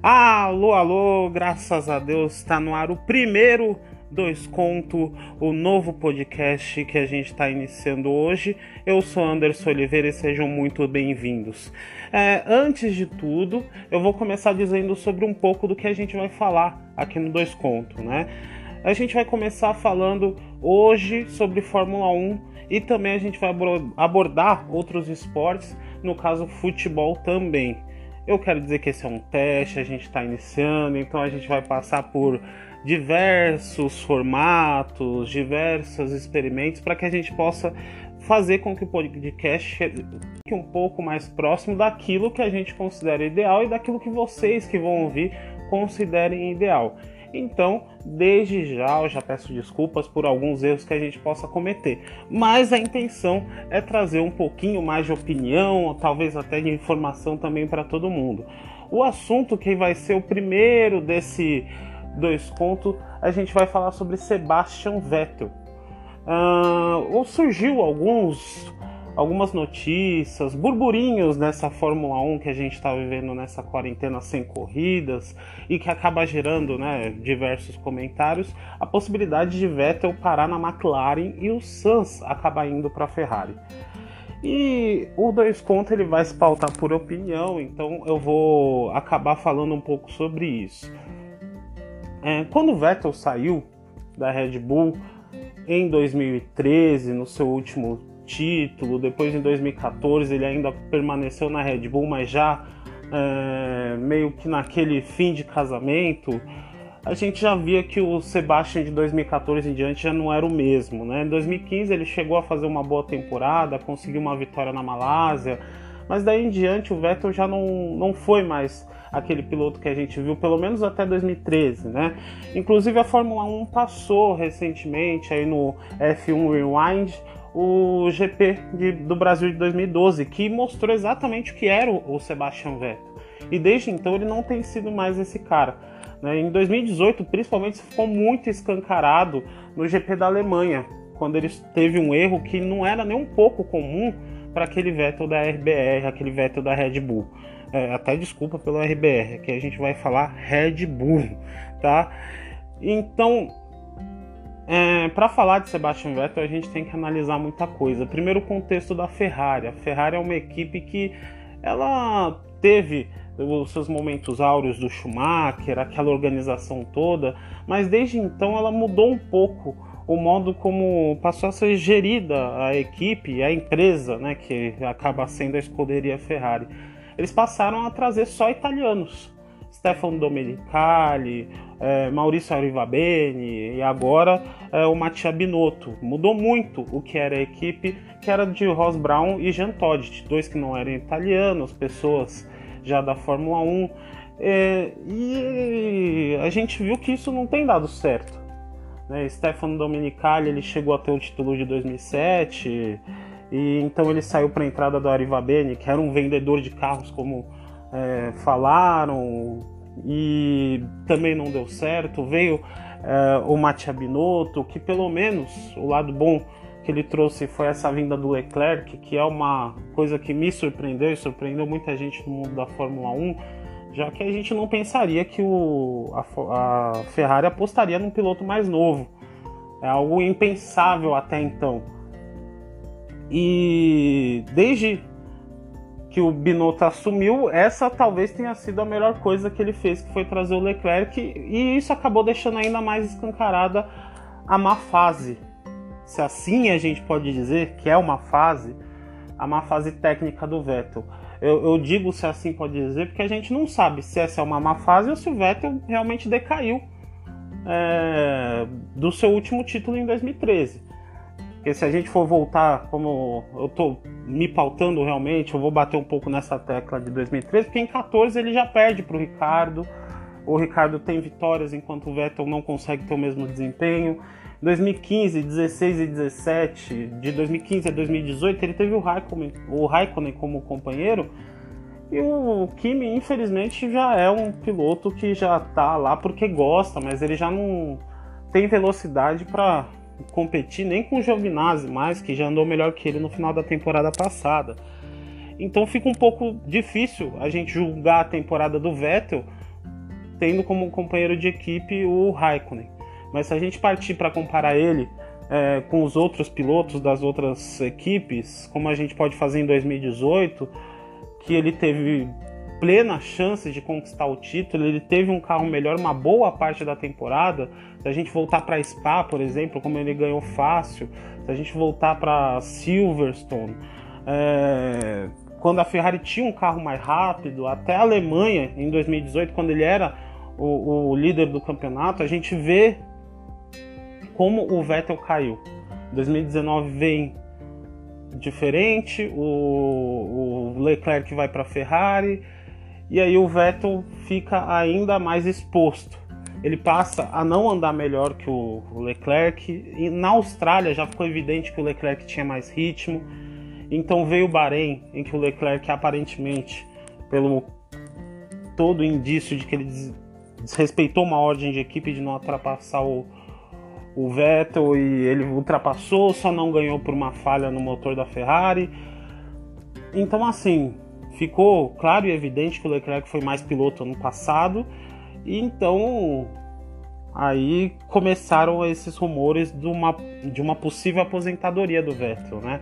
Alô, alô, graças a Deus está no ar o primeiro Dois Conto, o novo podcast que a gente está iniciando hoje. Eu sou Anderson Oliveira e sejam muito bem-vindos. É, antes de tudo, eu vou começar dizendo sobre um pouco do que a gente vai falar aqui no Dois Conto, né? A gente vai começar falando hoje sobre Fórmula 1 e também a gente vai abordar outros esportes, no caso futebol também. Eu quero dizer que esse é um teste, a gente está iniciando, então a gente vai passar por diversos formatos, diversos experimentos para que a gente possa fazer com que o podcast chegue um pouco mais próximo daquilo que a gente considera ideal e daquilo que vocês que vão ouvir considerem ideal. Então, desde já, eu já peço desculpas por alguns erros que a gente possa cometer, mas a intenção é trazer um pouquinho mais de opinião, talvez até de informação também para todo mundo. O assunto que vai ser o primeiro desse dois contos, a gente vai falar sobre Sebastian Vettel. Uh, surgiu alguns algumas notícias, burburinhos nessa Fórmula 1 que a gente está vivendo nessa quarentena sem corridas e que acaba gerando né, diversos comentários, a possibilidade de Vettel parar na McLaren e o Sainz acabar indo para a Ferrari. E o dois contos ele vai se pautar por opinião, então eu vou acabar falando um pouco sobre isso. É, quando o Vettel saiu da Red Bull em 2013, no seu último título, depois em 2014 ele ainda permaneceu na Red Bull, mas já é, meio que naquele fim de casamento, a gente já via que o Sebastian de 2014 em diante já não era o mesmo. Né? Em 2015 ele chegou a fazer uma boa temporada, conseguiu uma vitória na Malásia, mas daí em diante o Vettel já não, não foi mais aquele piloto que a gente viu pelo menos até 2013, né? Inclusive a Fórmula 1 passou recentemente aí no F1 Rewind o GP de, do Brasil de 2012, que mostrou exatamente o que era o, o Sebastian Vettel. E desde então ele não tem sido mais esse cara. Né? Em 2018, principalmente, ficou muito escancarado no GP da Alemanha, quando ele teve um erro que não era nem um pouco comum para aquele Vettel da RBR, aquele Vettel da Red Bull. É, até desculpa pelo RBR, que a gente vai falar Red Bull, tá? Então, é, para falar de Sebastian Vettel, a gente tem que analisar muita coisa. Primeiro, o contexto da Ferrari. A Ferrari é uma equipe que ela teve os seus momentos áureos do Schumacher, aquela organização toda, mas desde então ela mudou um pouco o modo como passou a ser gerida a equipe, a empresa, né, que acaba sendo a escuderia Ferrari. Eles passaram a trazer só italianos. Stefano Domenicali, é, Maurício Arrivabene e agora é, o Mattia Binotto. Mudou muito o que era a equipe, que era de Ross Brown e Jean Todt, dois que não eram italianos, pessoas já da Fórmula 1. É, e a gente viu que isso não tem dado certo. Né? Stefano Domenicali ele chegou a ter o título de 2007 e então ele saiu para a entrada do Arrivabene, que era um vendedor de carros como é, falaram e também não deu certo. Veio é, o Mattia Binotto, que pelo menos o lado bom que ele trouxe foi essa vinda do Leclerc, que é uma coisa que me surpreendeu e surpreendeu muita gente no mundo da Fórmula 1, já que a gente não pensaria que o, a, a Ferrari apostaria num piloto mais novo. É algo impensável até então. E desde que o Binotto assumiu, essa talvez tenha sido a melhor coisa que ele fez, que foi trazer o Leclerc, e isso acabou deixando ainda mais escancarada a má fase. Se assim a gente pode dizer que é uma fase, a má fase técnica do Vettel. Eu, eu, digo se assim pode dizer, porque a gente não sabe se essa é uma má fase ou se o Vettel realmente decaiu é, do seu último título em 2013. Porque se a gente for voltar, como eu estou me pautando realmente, eu vou bater um pouco nessa tecla de 2013, porque em 14 ele já perde para o Ricardo. O Ricardo tem vitórias enquanto o Vettel não consegue ter o mesmo desempenho. 2015, 16 e 17, de 2015 a 2018, ele teve o Raikkonen, o Raikkonen como companheiro. E o Kimi, infelizmente, já é um piloto que já está lá porque gosta, mas ele já não tem velocidade para competir nem com o Giovinazzi mais, que já andou melhor que ele no final da temporada passada. Então fica um pouco difícil a gente julgar a temporada do Vettel tendo como companheiro de equipe o Raikkonen. Mas se a gente partir para comparar ele é, com os outros pilotos das outras equipes, como a gente pode fazer em 2018, que ele teve plena chance de conquistar o título, ele teve um carro melhor uma boa parte da temporada. Se a gente voltar para Spa, por exemplo, como ele ganhou fácil, se a gente voltar para Silverstone, é, quando a Ferrari tinha um carro mais rápido, até a Alemanha em 2018, quando ele era o, o líder do campeonato, a gente vê como o Vettel caiu. 2019 vem diferente, o, o Leclerc vai para a Ferrari e aí o Vettel fica ainda mais exposto. Ele passa a não andar melhor que o Leclerc. E na Austrália já ficou evidente que o Leclerc tinha mais ritmo. Então veio o Bahrein, em que o Leclerc aparentemente, pelo todo indício de que ele desrespeitou uma ordem de equipe de não ultrapassar o, o Vettel e ele ultrapassou, só não ganhou por uma falha no motor da Ferrari. Então, assim, ficou claro e evidente que o Leclerc foi mais piloto ano passado, e então aí começaram esses rumores de uma, de uma possível aposentadoria do Vettel, né?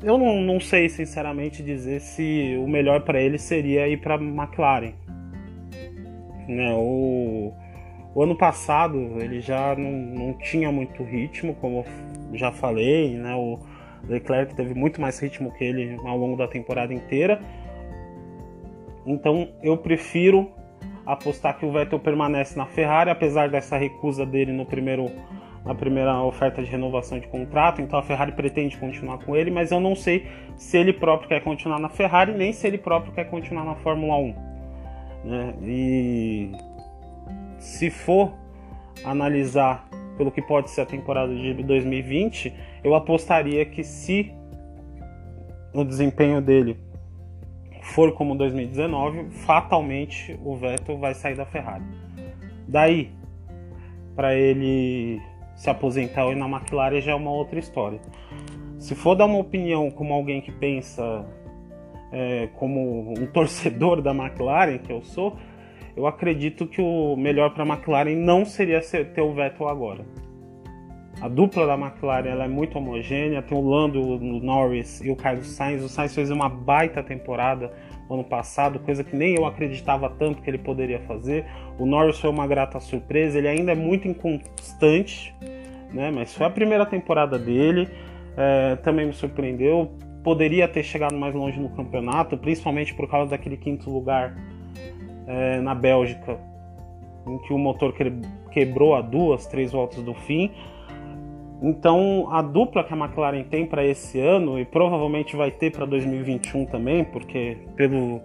Eu não, não sei sinceramente dizer se o melhor para ele seria ir para McLaren. Né, o, o ano passado ele já não, não tinha muito ritmo, como já falei, né? O Leclerc teve muito mais ritmo que ele ao longo da temporada inteira. Então eu prefiro apostar que o Vettel permanece na Ferrari, apesar dessa recusa dele no primeiro, na primeira oferta de renovação de contrato. Então a Ferrari pretende continuar com ele, mas eu não sei se ele próprio quer continuar na Ferrari, nem se ele próprio quer continuar na Fórmula 1. Né? E se for analisar pelo que pode ser a temporada de 2020, eu apostaria que se o desempenho dele for como 2019, fatalmente o Vettel vai sair da Ferrari. Daí, para ele se aposentar ou ir na McLaren já é uma outra história. Se for dar uma opinião como alguém que pensa é, como um torcedor da McLaren, que eu sou, eu acredito que o melhor para a McLaren não seria ter o Vettel agora. A dupla da McLaren ela é muito homogênea, tem o Lando, o Norris e o Carlos Sainz. O Sainz fez uma baita temporada ano passado, coisa que nem eu acreditava tanto que ele poderia fazer. O Norris foi uma grata surpresa, ele ainda é muito inconstante, né? mas foi a primeira temporada dele, é, também me surpreendeu. Poderia ter chegado mais longe no campeonato, principalmente por causa daquele quinto lugar é, na Bélgica, em que o motor quebrou a duas, três voltas do fim. Então, a dupla que a McLaren tem para esse ano e provavelmente vai ter para 2021 também, porque pelo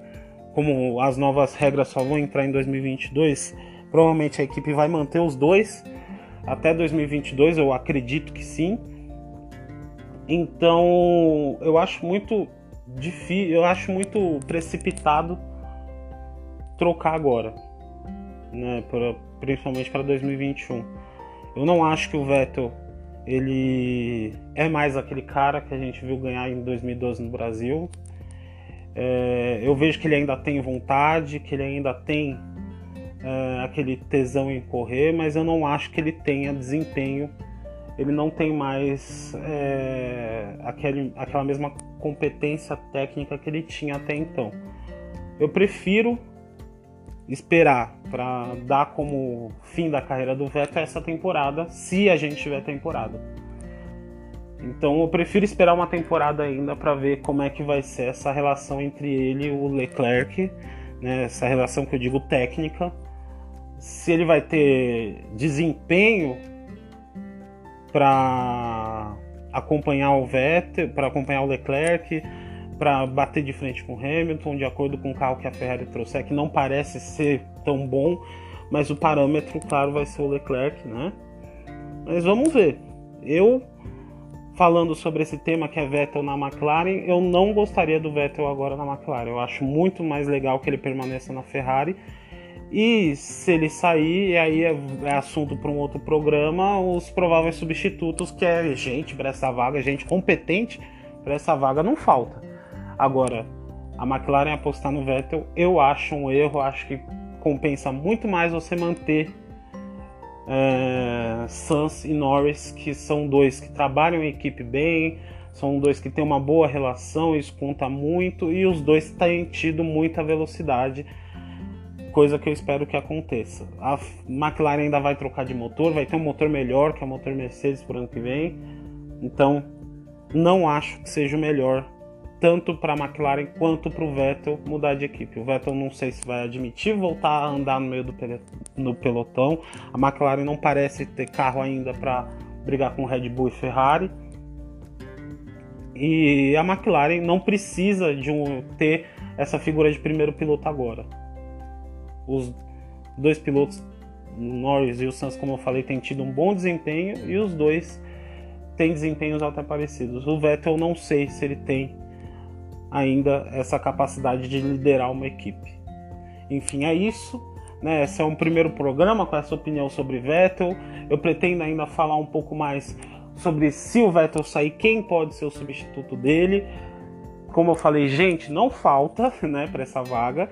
como as novas regras só vão entrar em 2022, provavelmente a equipe vai manter os dois até 2022, eu acredito que sim. Então, eu acho muito difícil, eu acho muito precipitado trocar agora, né, pra, principalmente para 2021. Eu não acho que o Vettel ele é mais aquele cara que a gente viu ganhar em 2012 no Brasil. É, eu vejo que ele ainda tem vontade, que ele ainda tem é, aquele tesão em correr, mas eu não acho que ele tenha desempenho. Ele não tem mais é, aquele, aquela mesma competência técnica que ele tinha até então. Eu prefiro esperar para dar como fim da carreira do Vettel essa temporada, se a gente tiver temporada. Então eu prefiro esperar uma temporada ainda para ver como é que vai ser essa relação entre ele e o Leclerc, né? essa relação que eu digo técnica, se ele vai ter desempenho para acompanhar o Vettel, para acompanhar o Leclerc, para bater de frente com Hamilton, de acordo com o carro que a Ferrari trouxe, que não parece ser tão bom, mas o parâmetro, claro, vai ser o Leclerc, né? Mas vamos ver. Eu, falando sobre esse tema que é Vettel na McLaren, eu não gostaria do Vettel agora na McLaren. Eu acho muito mais legal que ele permaneça na Ferrari. E se ele sair, aí é, é assunto para um outro programa, os prováveis substitutos, que é gente para essa vaga, gente competente para essa vaga, não falta. Agora, a McLaren apostar no Vettel, eu acho um erro, acho que compensa muito mais você manter é, Suns e Norris, que são dois que trabalham em equipe bem, são dois que têm uma boa relação, isso conta muito, e os dois têm tido muita velocidade, coisa que eu espero que aconteça. A McLaren ainda vai trocar de motor, vai ter um motor melhor que é o motor Mercedes por ano que vem, então não acho que seja o melhor tanto para a McLaren quanto para o Vettel mudar de equipe. O Vettel não sei se vai admitir voltar a andar no meio do no pelotão. A McLaren não parece ter carro ainda para brigar com Red Bull e Ferrari. E a McLaren não precisa de um, ter essa figura de primeiro piloto agora. Os dois pilotos, Norris e o Sainz, como eu falei, têm tido um bom desempenho e os dois têm desempenhos até parecidos. O Vettel não sei se ele tem ainda essa capacidade de liderar uma equipe. Enfim, é isso. Né? Esse é um primeiro programa com essa opinião sobre Vettel. Eu pretendo ainda falar um pouco mais sobre se o Vettel sair, quem pode ser o substituto dele. Como eu falei, gente, não falta né, para essa vaga.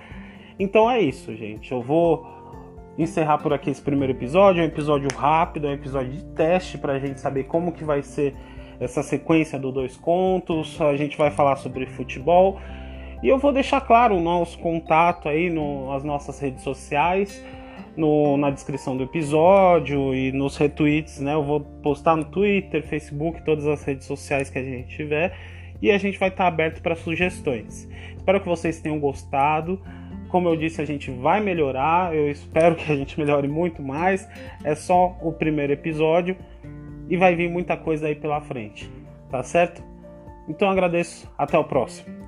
Então é isso, gente. Eu vou encerrar por aqui esse primeiro episódio. É um episódio rápido, é um episódio de teste para a gente saber como que vai ser essa sequência do Dois Contos, a gente vai falar sobre futebol. E eu vou deixar claro o nosso contato aí no, nas nossas redes sociais, no, na descrição do episódio e nos retweets, né? Eu vou postar no Twitter, Facebook, todas as redes sociais que a gente tiver. E a gente vai estar aberto para sugestões. Espero que vocês tenham gostado. Como eu disse, a gente vai melhorar. Eu espero que a gente melhore muito mais. É só o primeiro episódio e vai vir muita coisa aí pela frente, tá certo? Então agradeço, até o próximo.